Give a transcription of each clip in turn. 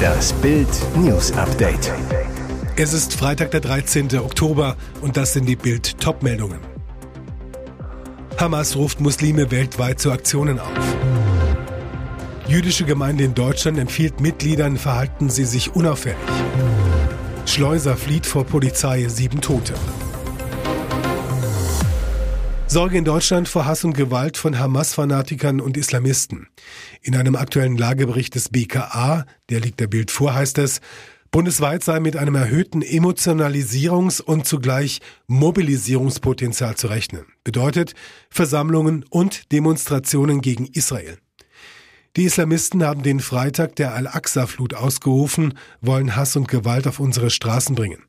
Das Bild News Update. Es ist Freitag, der 13. Oktober und das sind die Bild Topmeldungen. Hamas ruft Muslime weltweit zu Aktionen auf. Jüdische Gemeinde in Deutschland empfiehlt Mitgliedern, verhalten sie sich unauffällig. Schleuser flieht vor Polizei, sieben Tote. Sorge in Deutschland vor Hass und Gewalt von Hamas-Fanatikern und Islamisten. In einem aktuellen Lagebericht des BKA, der liegt der Bild vor, heißt es, bundesweit sei mit einem erhöhten Emotionalisierungs- und zugleich Mobilisierungspotenzial zu rechnen. Bedeutet Versammlungen und Demonstrationen gegen Israel. Die Islamisten haben den Freitag der Al-Aqsa-Flut ausgerufen, wollen Hass und Gewalt auf unsere Straßen bringen.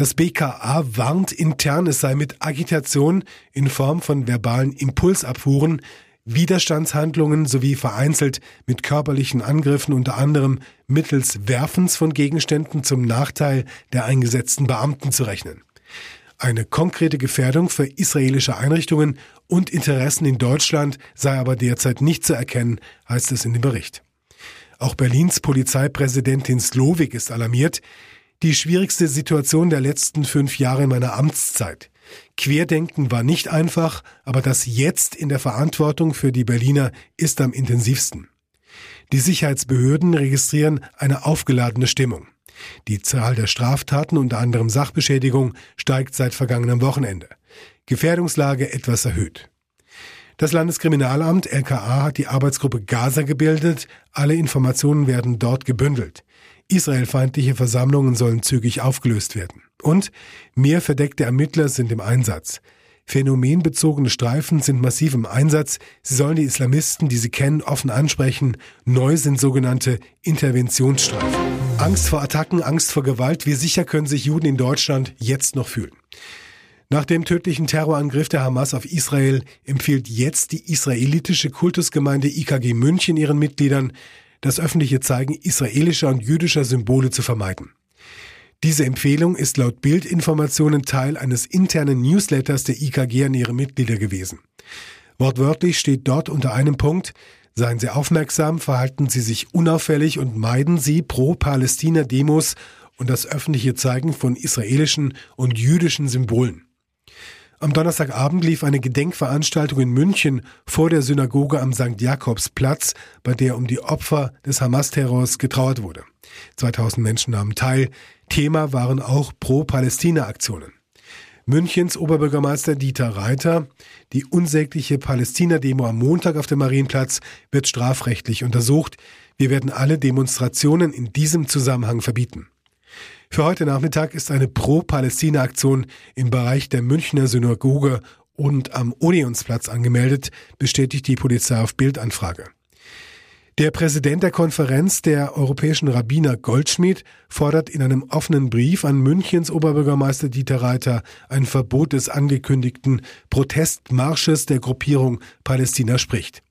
Das BKA warnt intern, es sei mit Agitation in Form von verbalen Impulsabfuhren, Widerstandshandlungen sowie vereinzelt mit körperlichen Angriffen unter anderem mittels Werfens von Gegenständen zum Nachteil der eingesetzten Beamten zu rechnen. Eine konkrete Gefährdung für israelische Einrichtungen und Interessen in Deutschland sei aber derzeit nicht zu erkennen, heißt es in dem Bericht. Auch Berlins Polizeipräsidentin Slowik ist alarmiert die schwierigste Situation der letzten fünf Jahre meiner Amtszeit. Querdenken war nicht einfach, aber das jetzt in der Verantwortung für die Berliner ist am intensivsten. Die Sicherheitsbehörden registrieren eine aufgeladene Stimmung. Die Zahl der Straftaten, unter anderem Sachbeschädigung, steigt seit vergangenem Wochenende. Gefährdungslage etwas erhöht. Das Landeskriminalamt LKA hat die Arbeitsgruppe Gaza gebildet. Alle Informationen werden dort gebündelt. Israelfeindliche Versammlungen sollen zügig aufgelöst werden. Und mehr verdeckte Ermittler sind im Einsatz. Phänomenbezogene Streifen sind massiv im Einsatz. Sie sollen die Islamisten, die sie kennen, offen ansprechen. Neu sind sogenannte Interventionsstreifen. Angst vor Attacken, Angst vor Gewalt. Wie sicher können sich Juden in Deutschland jetzt noch fühlen? Nach dem tödlichen Terrorangriff der Hamas auf Israel empfiehlt jetzt die israelitische Kultusgemeinde IKG München ihren Mitgliedern, das öffentliche Zeigen israelischer und jüdischer Symbole zu vermeiden. Diese Empfehlung ist laut Bildinformationen Teil eines internen Newsletters der IKG an ihre Mitglieder gewesen. Wortwörtlich steht dort unter einem Punkt, seien Sie aufmerksam, verhalten Sie sich unauffällig und meiden Sie pro-Palästina-Demos und das öffentliche Zeigen von israelischen und jüdischen Symbolen. Am Donnerstagabend lief eine Gedenkveranstaltung in München vor der Synagoge am St. Jakobsplatz, bei der um die Opfer des Hamas-Terrors getrauert wurde. 2000 Menschen nahmen teil. Thema waren auch Pro-Palästina-Aktionen. Münchens Oberbürgermeister Dieter Reiter. Die unsägliche Palästina-Demo am Montag auf dem Marienplatz wird strafrechtlich untersucht. Wir werden alle Demonstrationen in diesem Zusammenhang verbieten. Für heute Nachmittag ist eine Pro-Palästina-Aktion im Bereich der Münchner Synagoge und am Odeonsplatz angemeldet, bestätigt die Polizei auf Bildanfrage. Der Präsident der Konferenz der europäischen Rabbiner Goldschmidt fordert in einem offenen Brief an Münchens Oberbürgermeister Dieter Reiter ein Verbot des angekündigten Protestmarsches der Gruppierung Palästina spricht.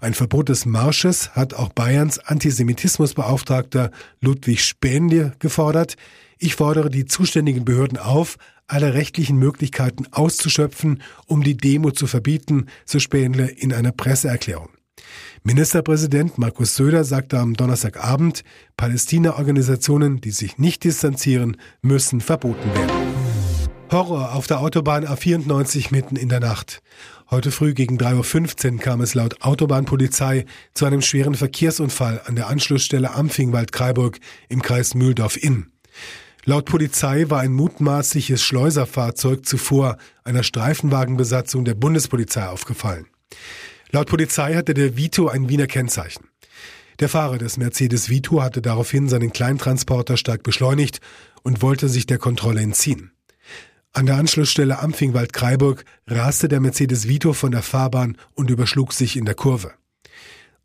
Ein Verbot des Marsches hat auch Bayerns Antisemitismusbeauftragter Ludwig Spähnle gefordert. Ich fordere die zuständigen Behörden auf, alle rechtlichen Möglichkeiten auszuschöpfen, um die Demo zu verbieten, so Spähnle in einer Presseerklärung. Ministerpräsident Markus Söder sagte am Donnerstagabend, Palästina-Organisationen, die sich nicht distanzieren, müssen verboten werden. Horror auf der Autobahn A94 mitten in der Nacht. Heute früh gegen 3.15 Uhr kam es laut Autobahnpolizei zu einem schweren Verkehrsunfall an der Anschlussstelle Ampfingwald-Kreiburg im Kreis Mühldorf-Inn. Laut Polizei war ein mutmaßliches Schleuserfahrzeug zuvor einer Streifenwagenbesatzung der Bundespolizei aufgefallen. Laut Polizei hatte der Vito ein Wiener Kennzeichen. Der Fahrer des Mercedes Vito hatte daraufhin seinen Kleintransporter stark beschleunigt und wollte sich der Kontrolle entziehen. An der Anschlussstelle Ampfingwald-Kreiburg raste der Mercedes Vito von der Fahrbahn und überschlug sich in der Kurve.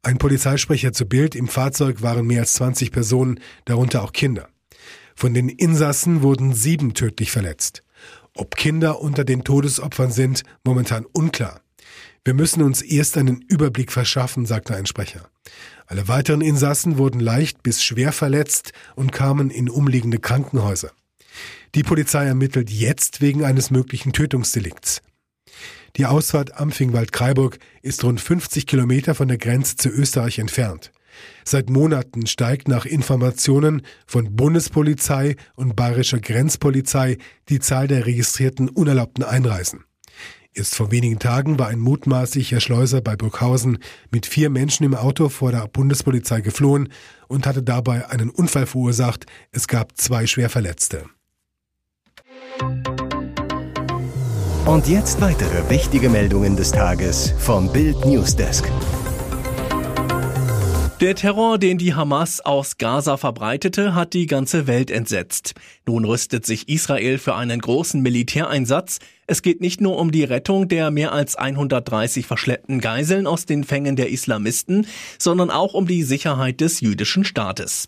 Ein Polizeisprecher zu Bild, im Fahrzeug waren mehr als 20 Personen, darunter auch Kinder. Von den Insassen wurden sieben tödlich verletzt. Ob Kinder unter den Todesopfern sind, momentan unklar. Wir müssen uns erst einen Überblick verschaffen, sagte ein Sprecher. Alle weiteren Insassen wurden leicht bis schwer verletzt und kamen in umliegende Krankenhäuser. Die Polizei ermittelt jetzt wegen eines möglichen Tötungsdelikts. Die Ausfahrt Ampfingwald-Kreiburg ist rund 50 Kilometer von der Grenze zu Österreich entfernt. Seit Monaten steigt nach Informationen von Bundespolizei und bayerischer Grenzpolizei die Zahl der registrierten unerlaubten Einreisen. Erst vor wenigen Tagen war ein mutmaßlicher Schleuser bei Burghausen mit vier Menschen im Auto vor der Bundespolizei geflohen und hatte dabei einen Unfall verursacht. Es gab zwei Schwerverletzte. Und jetzt weitere wichtige Meldungen des Tages vom Bild Newsdesk. Der Terror, den die Hamas aus Gaza verbreitete, hat die ganze Welt entsetzt. Nun rüstet sich Israel für einen großen Militäreinsatz, es geht nicht nur um die Rettung der mehr als 130 verschleppten Geiseln aus den Fängen der Islamisten, sondern auch um die Sicherheit des jüdischen Staates.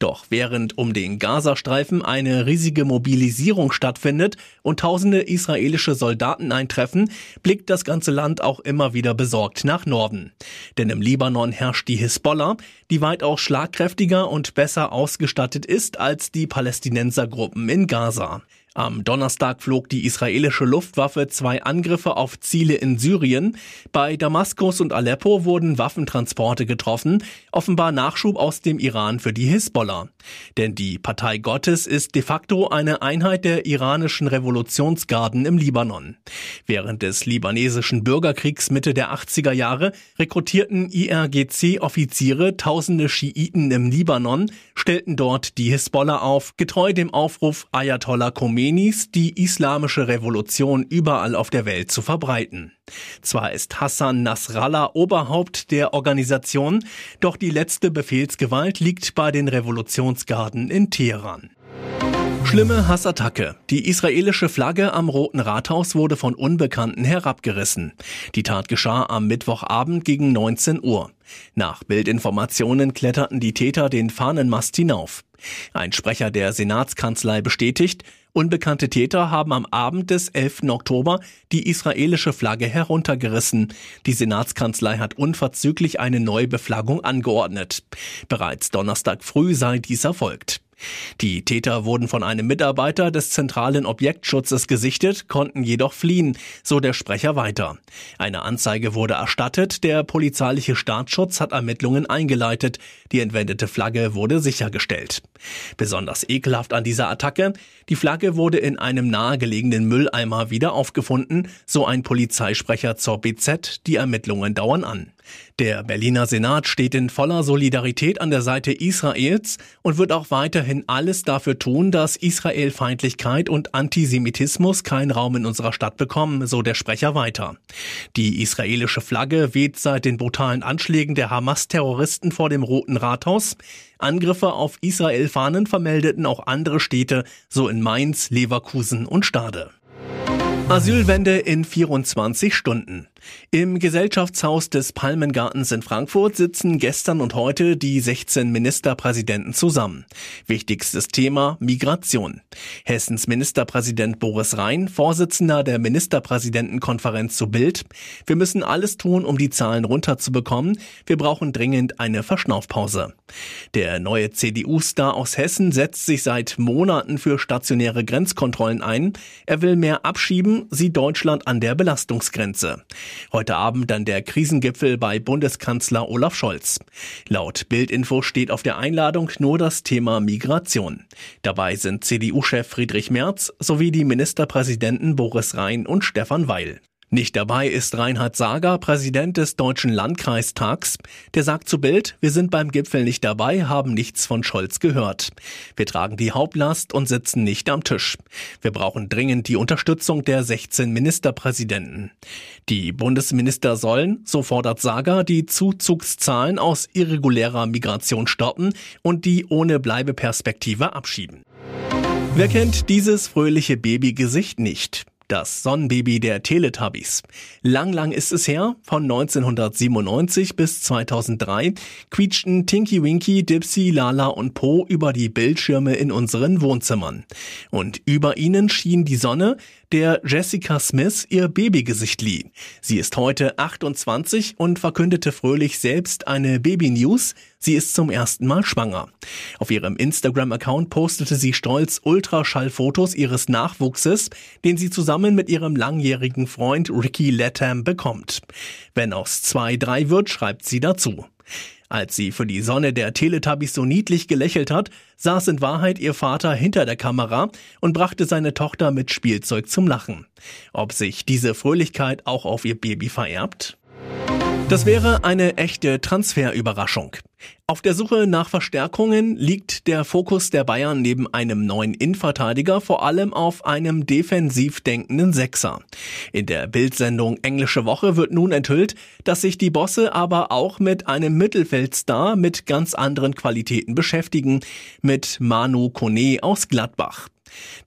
Doch während um den Gazastreifen eine riesige Mobilisierung stattfindet und tausende israelische Soldaten eintreffen, blickt das ganze Land auch immer wieder besorgt nach Norden. Denn im Libanon herrscht die Hisbollah, die weitaus schlagkräftiger und besser ausgestattet ist als die Palästinensergruppen in Gaza. Am Donnerstag flog die israelische Luftwaffe zwei Angriffe auf Ziele in Syrien. Bei Damaskus und Aleppo wurden Waffentransporte getroffen, offenbar Nachschub aus dem Iran für die Hisbollah. Denn die Partei Gottes ist de facto eine Einheit der iranischen Revolutionsgarden im Libanon. Während des libanesischen Bürgerkriegs Mitte der 80er Jahre rekrutierten IRGC-Offiziere tausende Schiiten im Libanon, stellten dort die Hisbollah auf, getreu dem Aufruf Ayatollah Khomeini Khomeinis, die islamische Revolution überall auf der Welt zu verbreiten. Zwar ist Hassan Nasrallah Oberhaupt der Organisation, doch die letzte Befehlsgewalt liegt bei den Revolutionsgarden in Teheran. Schlimme Hassattacke. Die israelische Flagge am Roten Rathaus wurde von Unbekannten herabgerissen. Die Tat geschah am Mittwochabend gegen 19 Uhr. Nach Bildinformationen kletterten die Täter den Fahnenmast hinauf. Ein Sprecher der Senatskanzlei bestätigt, Unbekannte Täter haben am Abend des 11. Oktober die israelische Flagge heruntergerissen. Die Senatskanzlei hat unverzüglich eine Neubeflaggung angeordnet. Bereits Donnerstag früh sei dies erfolgt. Die Täter wurden von einem Mitarbeiter des zentralen Objektschutzes gesichtet, konnten jedoch fliehen, so der Sprecher weiter. Eine Anzeige wurde erstattet, der polizeiliche Staatsschutz hat Ermittlungen eingeleitet, die entwendete Flagge wurde sichergestellt. Besonders ekelhaft an dieser Attacke, die Flagge wurde in einem nahegelegenen Mülleimer wieder aufgefunden, so ein Polizeisprecher zur BZ, die Ermittlungen dauern an. Der Berliner Senat steht in voller Solidarität an der Seite Israels und wird auch weiterhin alles dafür tun, dass Israelfeindlichkeit und Antisemitismus keinen Raum in unserer Stadt bekommen, so der Sprecher weiter. Die israelische Flagge weht seit den brutalen Anschlägen der Hamas-Terroristen vor dem Roten Rathaus. Angriffe auf Israel-Fahnen vermeldeten auch andere Städte, so in Mainz, Leverkusen und Stade. Asylwende in 24 Stunden. Im Gesellschaftshaus des Palmengartens in Frankfurt sitzen gestern und heute die 16 Ministerpräsidenten zusammen. Wichtigstes Thema Migration. Hessens Ministerpräsident Boris Rhein, Vorsitzender der Ministerpräsidentenkonferenz zu Bild. Wir müssen alles tun, um die Zahlen runterzubekommen. Wir brauchen dringend eine Verschnaufpause. Der neue CDU-Star aus Hessen setzt sich seit Monaten für stationäre Grenzkontrollen ein. Er will mehr abschieben, sieht Deutschland an der Belastungsgrenze. Heute Abend dann der Krisengipfel bei Bundeskanzler Olaf Scholz. Laut Bildinfo steht auf der Einladung nur das Thema Migration. Dabei sind CDU-Chef Friedrich Merz sowie die Ministerpräsidenten Boris Rhein und Stefan Weil. Nicht dabei ist Reinhard Sager, Präsident des Deutschen Landkreistags. Der sagt zu Bild, wir sind beim Gipfel nicht dabei, haben nichts von Scholz gehört. Wir tragen die Hauptlast und sitzen nicht am Tisch. Wir brauchen dringend die Unterstützung der 16 Ministerpräsidenten. Die Bundesminister sollen, so fordert Sager, die Zuzugszahlen aus irregulärer Migration stoppen und die ohne Bleibeperspektive abschieben. Wer kennt dieses fröhliche Babygesicht nicht? Das Sonnenbaby der Teletubbies. Lang, lang ist es her, von 1997 bis 2003 quietschten Tinky Winky, Dipsy, Lala und Po über die Bildschirme in unseren Wohnzimmern. Und über ihnen schien die Sonne, der Jessica Smith ihr Babygesicht lieh. Sie ist heute 28 und verkündete fröhlich selbst eine Baby-News. Sie ist zum ersten Mal schwanger. Auf ihrem Instagram-Account postete sie stolz Ultraschallfotos ihres Nachwuchses, den sie zusammen mit ihrem langjährigen Freund Ricky Latham bekommt. Wenn aus zwei drei wird, schreibt sie dazu. Als sie für die Sonne der Teletubbies so niedlich gelächelt hat, saß in Wahrheit ihr Vater hinter der Kamera und brachte seine Tochter mit Spielzeug zum Lachen. Ob sich diese Fröhlichkeit auch auf ihr Baby vererbt? Das wäre eine echte Transferüberraschung. Auf der Suche nach Verstärkungen liegt der Fokus der Bayern neben einem neuen Innenverteidiger vor allem auf einem defensiv denkenden Sechser. In der Bildsendung Englische Woche wird nun enthüllt, dass sich die Bosse aber auch mit einem Mittelfeldstar mit ganz anderen Qualitäten beschäftigen, mit Manu Kone aus Gladbach.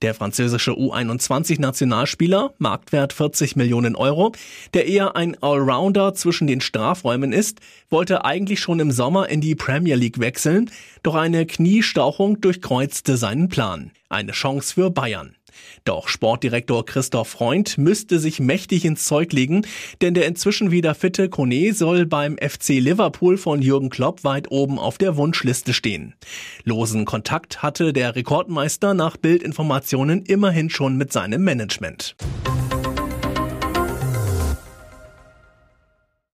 Der französische U21-Nationalspieler, Marktwert 40 Millionen Euro, der eher ein Allrounder zwischen den Strafräumen ist, wollte eigentlich schon im Sommer in die Premier League wechseln, doch eine Kniestauchung durchkreuzte seinen Plan. Eine Chance für Bayern. Doch Sportdirektor Christoph Freund müsste sich mächtig ins Zeug legen, denn der inzwischen wieder fitte Kone soll beim FC Liverpool von Jürgen Klopp weit oben auf der Wunschliste stehen. Losen Kontakt hatte der Rekordmeister nach Bildinformationen immerhin schon mit seinem Management.